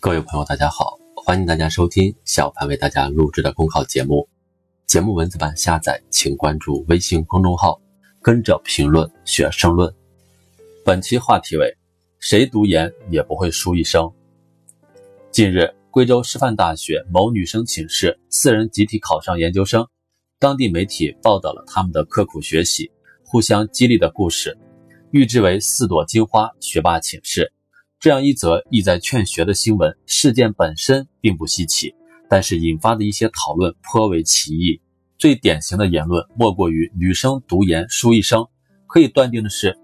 各位朋友，大家好，欢迎大家收听小潘为大家录制的公考节目。节目文字版下载，请关注微信公众号，跟着评论学申论。本期话题为：谁读研也不会输一生。近日，贵州师范大学某女生寝室四人集体考上研究生，当地媒体报道了他们的刻苦学习、互相激励的故事，誉之为“四朵金花学霸寝室”。这样一则意在劝学的新闻事件本身并不稀奇，但是引发的一些讨论颇为奇异。最典型的言论莫过于“女生读研输一生”。可以断定的是，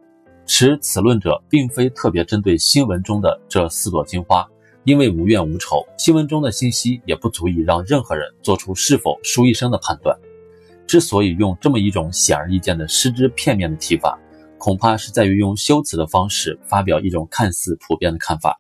持此论者并非特别针对新闻中的这四朵金花，因为无怨无仇，新闻中的信息也不足以让任何人做出是否输一生的判断。之所以用这么一种显而易见的失之片面的提法，恐怕是在于用修辞的方式发表一种看似普遍的看法：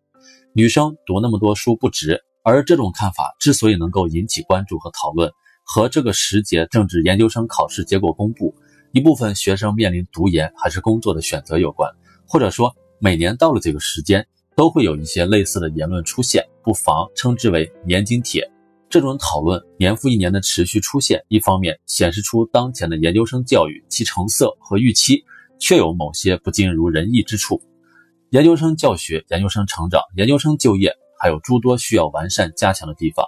女生读那么多书不值。而这种看法之所以能够引起关注和讨论，和这个时节正值研究生考试结果公布，一部分学生面临读研还是工作的选择有关。或者说，每年到了这个时间，都会有一些类似的言论出现，不妨称之为“年金帖”。这种讨论年复一年的持续出现，一方面显示出当前的研究生教育其成色和预期。确有某些不尽如人意之处，研究生教学、研究生成长、研究生就业还有诸多需要完善加强的地方。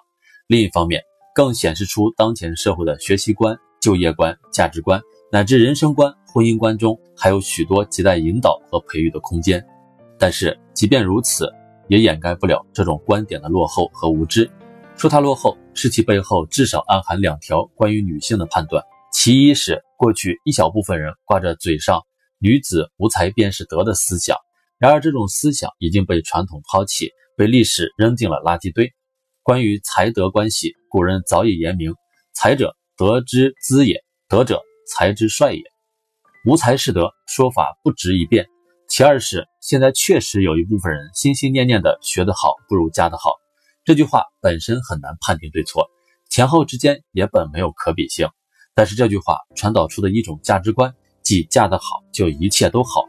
另一方面，更显示出当前社会的学习观、就业观、价值观乃至人生观、婚姻观中还有许多亟待引导和培育的空间。但是，即便如此，也掩盖不了这种观点的落后和无知。说它落后，是其背后至少暗含两条关于女性的判断：其一是过去一小部分人挂着嘴上。女子无才便是德的思想，然而这种思想已经被传统抛弃，被历史扔进了垃圾堆。关于才德关系，古人早已言明：才者，德之资也；德者，才之帅也。无才是德，说法不值一辩。其二是，现在确实有一部分人心心念念的学得好不如嫁得好。这句话本身很难判定对错，前后之间也本没有可比性。但是这句话传导出的一种价值观。即嫁得好就一切都好，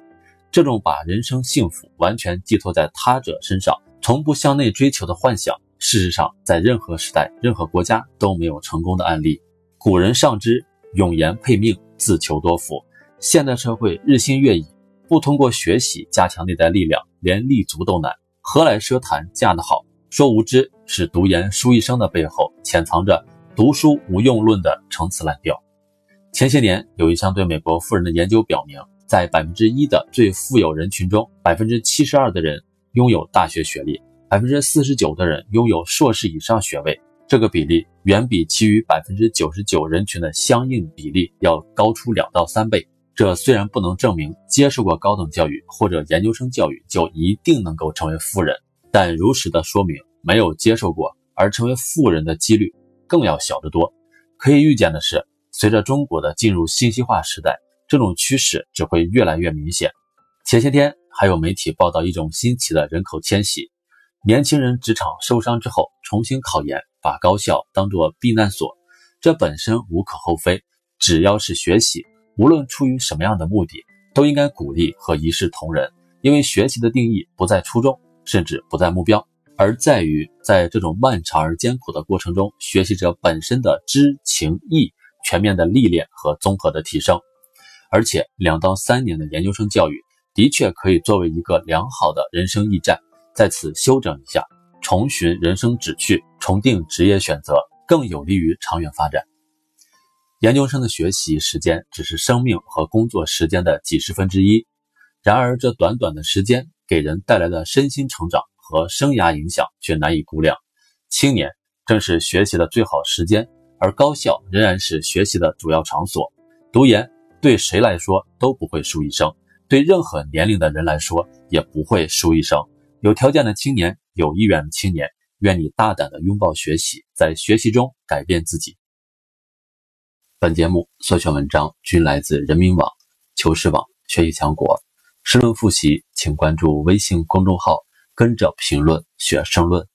这种把人生幸福完全寄托在他者身上，从不向内追求的幻想，事实上在任何时代、任何国家都没有成功的案例。古人尚之，永言配命，自求多福。现代社会日新月异，不通过学习加强内在力量，连立足都难，何来奢谈嫁得好？说无知是读研输一生的背后，潜藏着读书无用论的陈词滥调。前些年有一项对美国富人的研究表明，在百分之一的最富有人群中，百分之七十二的人拥有大学学历，百分之四十九的人拥有硕士以上学位。这个比例远比其余百分之九十九人群的相应比例要高出两到三倍。这虽然不能证明接受过高等教育或者研究生教育就一定能够成为富人，但如实的说明，没有接受过而成为富人的几率更要小得多。可以预见的是。随着中国的进入信息化时代，这种趋势只会越来越明显。前些天还有媒体报道一种新奇的人口迁徙：年轻人职场受伤之后重新考研，把高校当作避难所。这本身无可厚非，只要是学习，无论出于什么样的目的，都应该鼓励和一视同仁。因为学习的定义不在初衷，甚至不在目标，而在于在这种漫长而艰苦的过程中，学习者本身的知情意。全面的历练和综合的提升，而且两到三年的研究生教育的确可以作为一个良好的人生驿站，在此休整一下，重寻人生旨趣，重定职业选择，更有利于长远发展。研究生的学习时间只是生命和工作时间的几十分之一，然而这短短的时间给人带来的身心成长和生涯影响却难以估量。青年正是学习的最好时间。而高校仍然是学习的主要场所，读研对谁来说都不会输一生，对任何年龄的人来说也不会输一生。有条件的青年，有意愿的青年，愿你大胆的拥抱学习，在学习中改变自己。本节目所选文章均来自人民网、求是网、学习强国。申论复习，请关注微信公众号，跟着评论学申论。